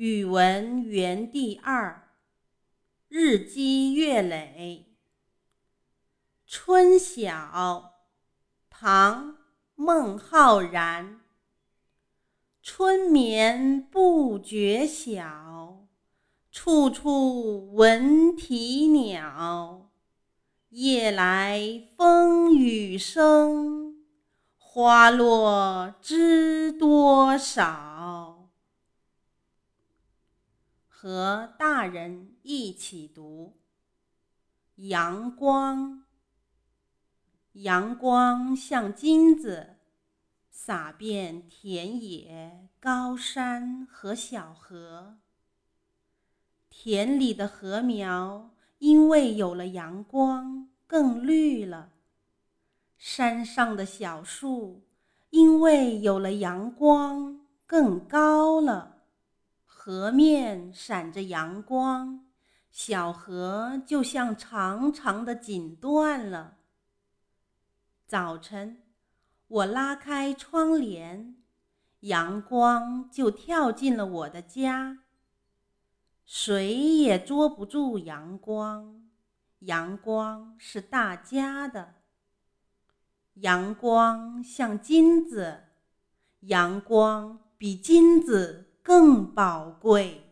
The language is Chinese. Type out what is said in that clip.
语文园地二，日积月累。春晓，唐·孟浩然。春眠不觉晓，处处闻啼鸟。夜来风雨声，花落知多少。和大人一起读。阳光，阳光像金子，洒遍田野、高山和小河。田里的禾苗。因为有了阳光，更绿了。山上的小树，因为有了阳光，更高了。河面闪着阳光，小河就像长长的锦缎了。早晨，我拉开窗帘，阳光就跳进了我的家。谁也捉不住阳光，阳光是大家的。阳光像金子，阳光比金子更宝贵。